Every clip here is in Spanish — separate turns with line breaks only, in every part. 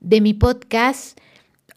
de mi podcast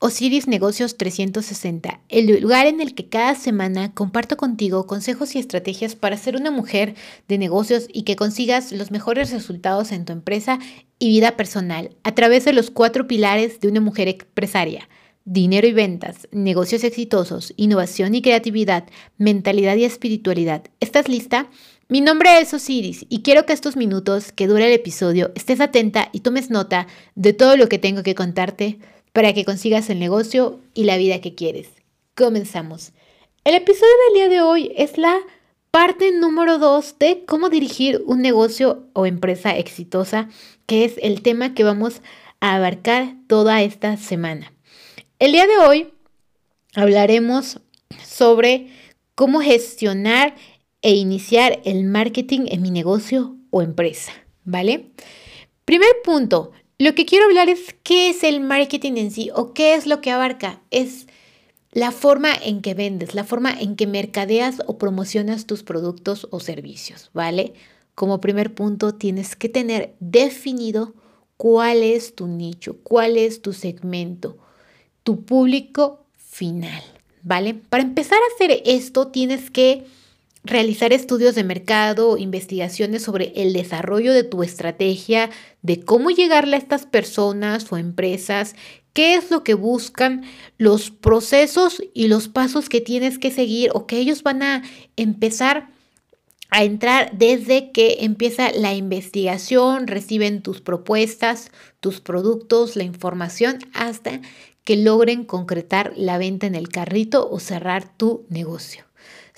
Osiris Negocios 360, el lugar en el que cada semana comparto contigo consejos y estrategias para ser una mujer de negocios y que consigas los mejores resultados en tu empresa y vida personal a través de los cuatro pilares de una mujer empresaria. Dinero y ventas, negocios exitosos, innovación y creatividad, mentalidad y espiritualidad. ¿Estás lista? Mi nombre es Osiris y quiero que estos minutos que dura el episodio estés atenta y tomes nota de todo lo que tengo que contarte para que consigas el negocio y la vida que quieres. Comenzamos. El episodio del día de hoy es la parte número 2 de cómo dirigir un negocio o empresa exitosa, que es el tema que vamos a abarcar toda esta semana. El día de hoy hablaremos sobre cómo gestionar e iniciar el marketing en mi negocio o empresa, ¿vale? Primer punto, lo que quiero hablar es qué es el marketing en sí o qué es lo que abarca. Es la forma en que vendes, la forma en que mercadeas o promocionas tus productos o servicios, ¿vale? Como primer punto, tienes que tener definido cuál es tu nicho, cuál es tu segmento, tu público final, ¿vale? Para empezar a hacer esto, tienes que realizar estudios de mercado, investigaciones sobre el desarrollo de tu estrategia, de cómo llegarle a estas personas o empresas, qué es lo que buscan, los procesos y los pasos que tienes que seguir o que ellos van a empezar a entrar desde que empieza la investigación, reciben tus propuestas, tus productos, la información, hasta que logren concretar la venta en el carrito o cerrar tu negocio.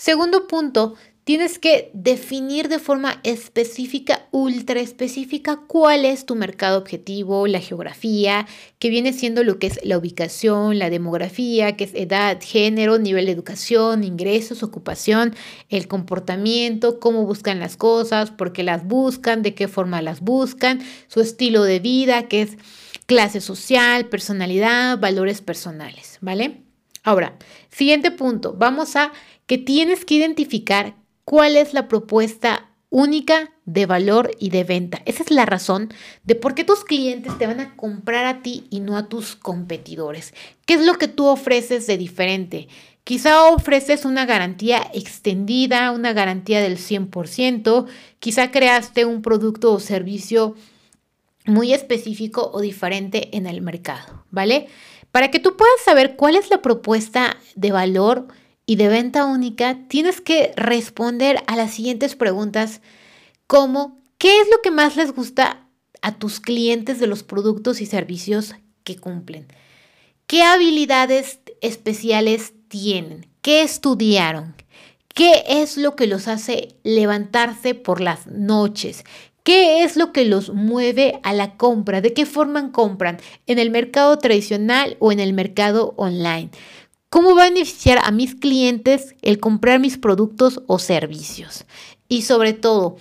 Segundo punto, tienes que definir de forma específica, ultra específica, cuál es tu mercado objetivo, la geografía, que viene siendo lo que es la ubicación, la demografía, que es edad, género, nivel de educación, ingresos, ocupación, el comportamiento, cómo buscan las cosas, por qué las buscan, de qué forma las buscan, su estilo de vida, que es clase social, personalidad, valores personales, ¿vale? Ahora, siguiente punto, vamos a que tienes que identificar cuál es la propuesta única de valor y de venta. Esa es la razón de por qué tus clientes te van a comprar a ti y no a tus competidores. ¿Qué es lo que tú ofreces de diferente? Quizá ofreces una garantía extendida, una garantía del 100%, quizá creaste un producto o servicio muy específico o diferente en el mercado, ¿vale? Para que tú puedas saber cuál es la propuesta de valor y de venta única, tienes que responder a las siguientes preguntas como ¿qué es lo que más les gusta a tus clientes de los productos y servicios que cumplen? ¿Qué habilidades especiales tienen? ¿Qué estudiaron? ¿Qué es lo que los hace levantarse por las noches? ¿Qué es lo que los mueve a la compra? ¿De qué forma compran? ¿En el mercado tradicional o en el mercado online? ¿Cómo va a beneficiar a mis clientes el comprar mis productos o servicios? Y sobre todo,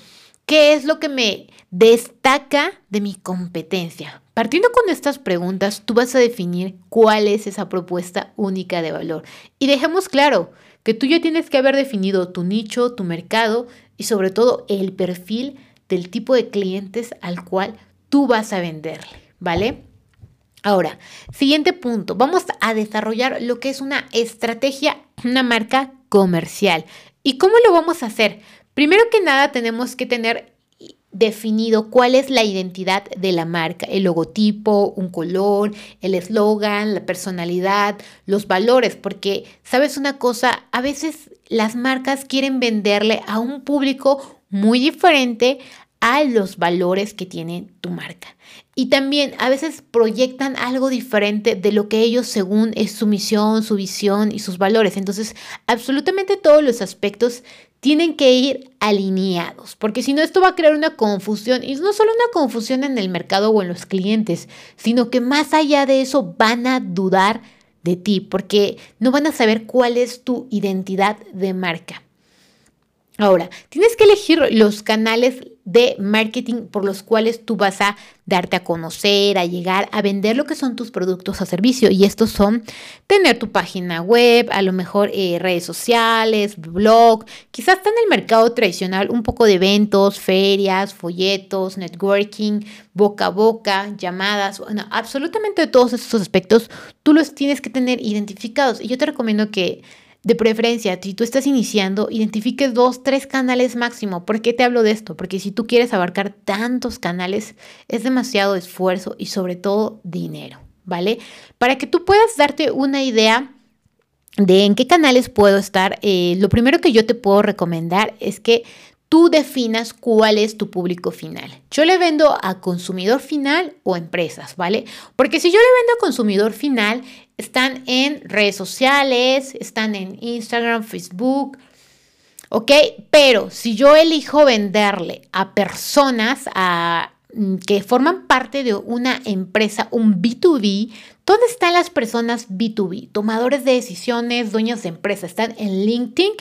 ¿qué es lo que me destaca de mi competencia? Partiendo con estas preguntas, tú vas a definir cuál es esa propuesta única de valor. Y dejemos claro que tú ya tienes que haber definido tu nicho, tu mercado y sobre todo el perfil del tipo de clientes al cual tú vas a venderle, ¿vale? Ahora, siguiente punto, vamos a desarrollar lo que es una estrategia, una marca comercial. ¿Y cómo lo vamos a hacer? Primero que nada tenemos que tener definido cuál es la identidad de la marca, el logotipo, un color, el eslogan, la personalidad, los valores, porque sabes una cosa, a veces las marcas quieren venderle a un público muy diferente a los valores que tiene tu marca. Y también a veces proyectan algo diferente de lo que ellos según es su misión, su visión y sus valores. Entonces, absolutamente todos los aspectos tienen que ir alineados, porque si no esto va a crear una confusión y no solo una confusión en el mercado o en los clientes, sino que más allá de eso van a dudar de ti, porque no van a saber cuál es tu identidad de marca. Ahora, tienes que elegir los canales de marketing por los cuales tú vas a darte a conocer, a llegar, a vender lo que son tus productos o servicios. Y estos son tener tu página web, a lo mejor eh, redes sociales, blog, quizás está en el mercado tradicional un poco de eventos, ferias, folletos, networking, boca a boca, llamadas, bueno, absolutamente todos estos aspectos tú los tienes que tener identificados. Y yo te recomiendo que de preferencia, si tú estás iniciando, identifiques dos, tres canales máximo. ¿Por qué te hablo de esto? Porque si tú quieres abarcar tantos canales, es demasiado esfuerzo y sobre todo dinero, ¿vale? Para que tú puedas darte una idea de en qué canales puedo estar, eh, lo primero que yo te puedo recomendar es que tú definas cuál es tu público final. Yo le vendo a consumidor final o empresas, ¿vale? Porque si yo le vendo a consumidor final, están en redes sociales, están en Instagram, Facebook, ¿ok? Pero si yo elijo venderle a personas a, mm, que forman parte de una empresa, un B2B, ¿dónde están las personas B2B? Tomadores de decisiones, dueños de empresas, están en LinkedIn,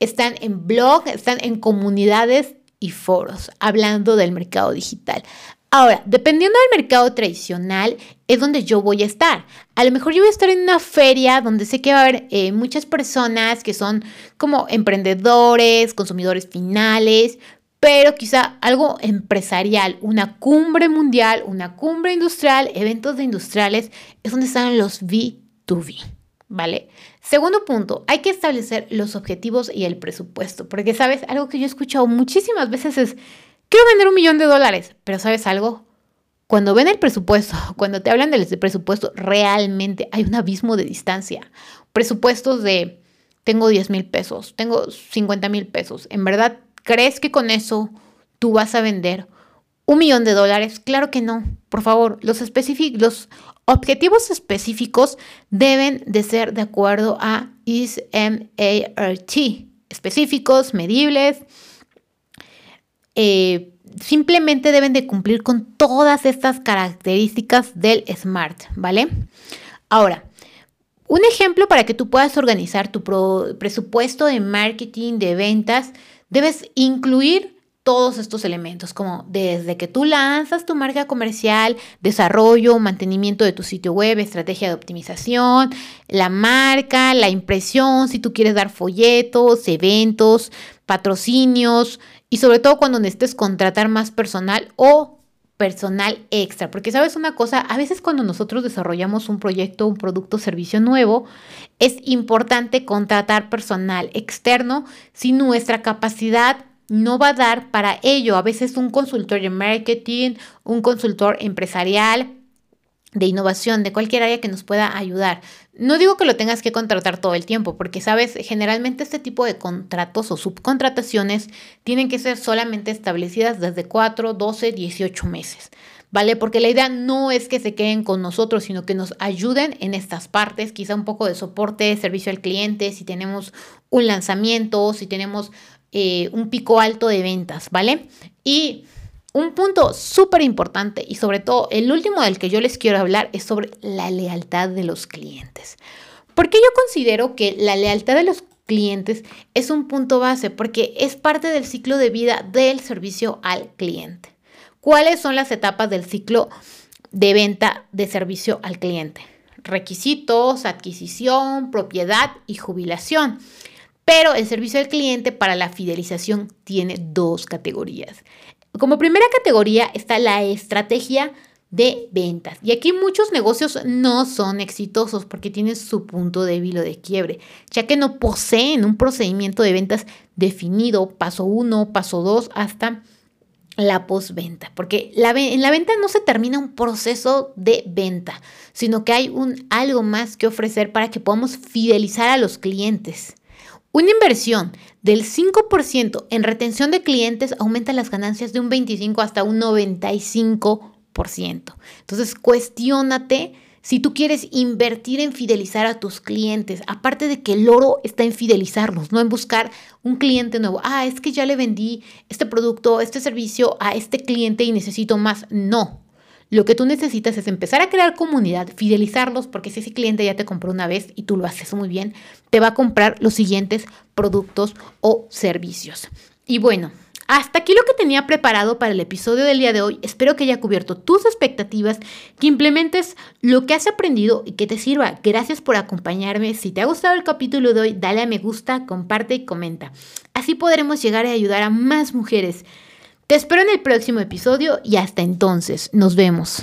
están en blog, están en comunidades y foros hablando del mercado digital. Ahora, dependiendo del mercado tradicional, es donde yo voy a estar. A lo mejor yo voy a estar en una feria donde sé que va a haber eh, muchas personas que son como emprendedores, consumidores finales, pero quizá algo empresarial, una cumbre mundial, una cumbre industrial, eventos de industriales, es donde están los B2B, ¿vale? Segundo punto, hay que establecer los objetivos y el presupuesto, porque sabes, algo que yo he escuchado muchísimas veces es quiero vender un millón de dólares, pero ¿sabes algo? Cuando ven el presupuesto, cuando te hablan del presupuesto, realmente hay un abismo de distancia. Presupuestos de, tengo 10 mil pesos, tengo 50 mil pesos. ¿En verdad crees que con eso tú vas a vender un millón de dólares? Claro que no. Por favor, los, objetivos específicos deben de ser de acuerdo a SMART. Específicos, medibles, eh, simplemente deben de cumplir con todas estas características del SMART, ¿vale? Ahora, un ejemplo para que tú puedas organizar tu presupuesto de marketing, de ventas, debes incluir todos estos elementos, como desde que tú lanzas tu marca comercial, desarrollo, mantenimiento de tu sitio web, estrategia de optimización, la marca, la impresión, si tú quieres dar folletos, eventos, patrocinios, y sobre todo cuando necesites contratar más personal o personal extra. Porque sabes una cosa, a veces cuando nosotros desarrollamos un proyecto, un producto, servicio nuevo, es importante contratar personal externo si nuestra capacidad no va a dar para ello. A veces un consultor de marketing, un consultor empresarial, de innovación, de cualquier área que nos pueda ayudar. No digo que lo tengas que contratar todo el tiempo, porque sabes, generalmente este tipo de contratos o subcontrataciones tienen que ser solamente establecidas desde 4, 12, 18 meses. ¿Vale? Porque la idea no es que se queden con nosotros, sino que nos ayuden en estas partes, quizá un poco de soporte, servicio al cliente, si tenemos un lanzamiento, si tenemos eh, un pico alto de ventas, ¿vale? Y un punto súper importante y sobre todo el último del que yo les quiero hablar es sobre la lealtad de los clientes. Porque yo considero que la lealtad de los clientes es un punto base porque es parte del ciclo de vida del servicio al cliente. ¿Cuáles son las etapas del ciclo de venta de servicio al cliente? Requisitos, adquisición, propiedad y jubilación. Pero el servicio al cliente para la fidelización tiene dos categorías. Como primera categoría está la estrategia de ventas. Y aquí muchos negocios no son exitosos porque tienen su punto débil o de quiebre, ya que no poseen un procedimiento de ventas definido, paso 1, paso 2, hasta la postventa. Porque en la venta no se termina un proceso de venta, sino que hay un, algo más que ofrecer para que podamos fidelizar a los clientes. Una inversión del 5% en retención de clientes aumenta las ganancias de un 25 hasta un 95%. Entonces, cuestiónate si tú quieres invertir en fidelizar a tus clientes, aparte de que el oro está en fidelizarlos, no en buscar un cliente nuevo. Ah, es que ya le vendí este producto, este servicio a este cliente y necesito más. No, lo que tú necesitas es empezar a crear comunidad, fidelizarlos, porque si ese cliente ya te compró una vez y tú lo haces muy bien, te va a comprar los siguientes productos o servicios. Y bueno, Hasta aquí lo que tenía preparado para el episodio del día de hoy. Espero que haya cubierto tus expectativas, que implementes lo que has aprendido y que te sirva. Gracias por acompañarme. Si te ha gustado el capítulo de hoy, dale a me gusta, comparte y comenta. Así podremos llegar a ayudar a más mujeres. Te espero en el próximo episodio y hasta entonces, nos vemos.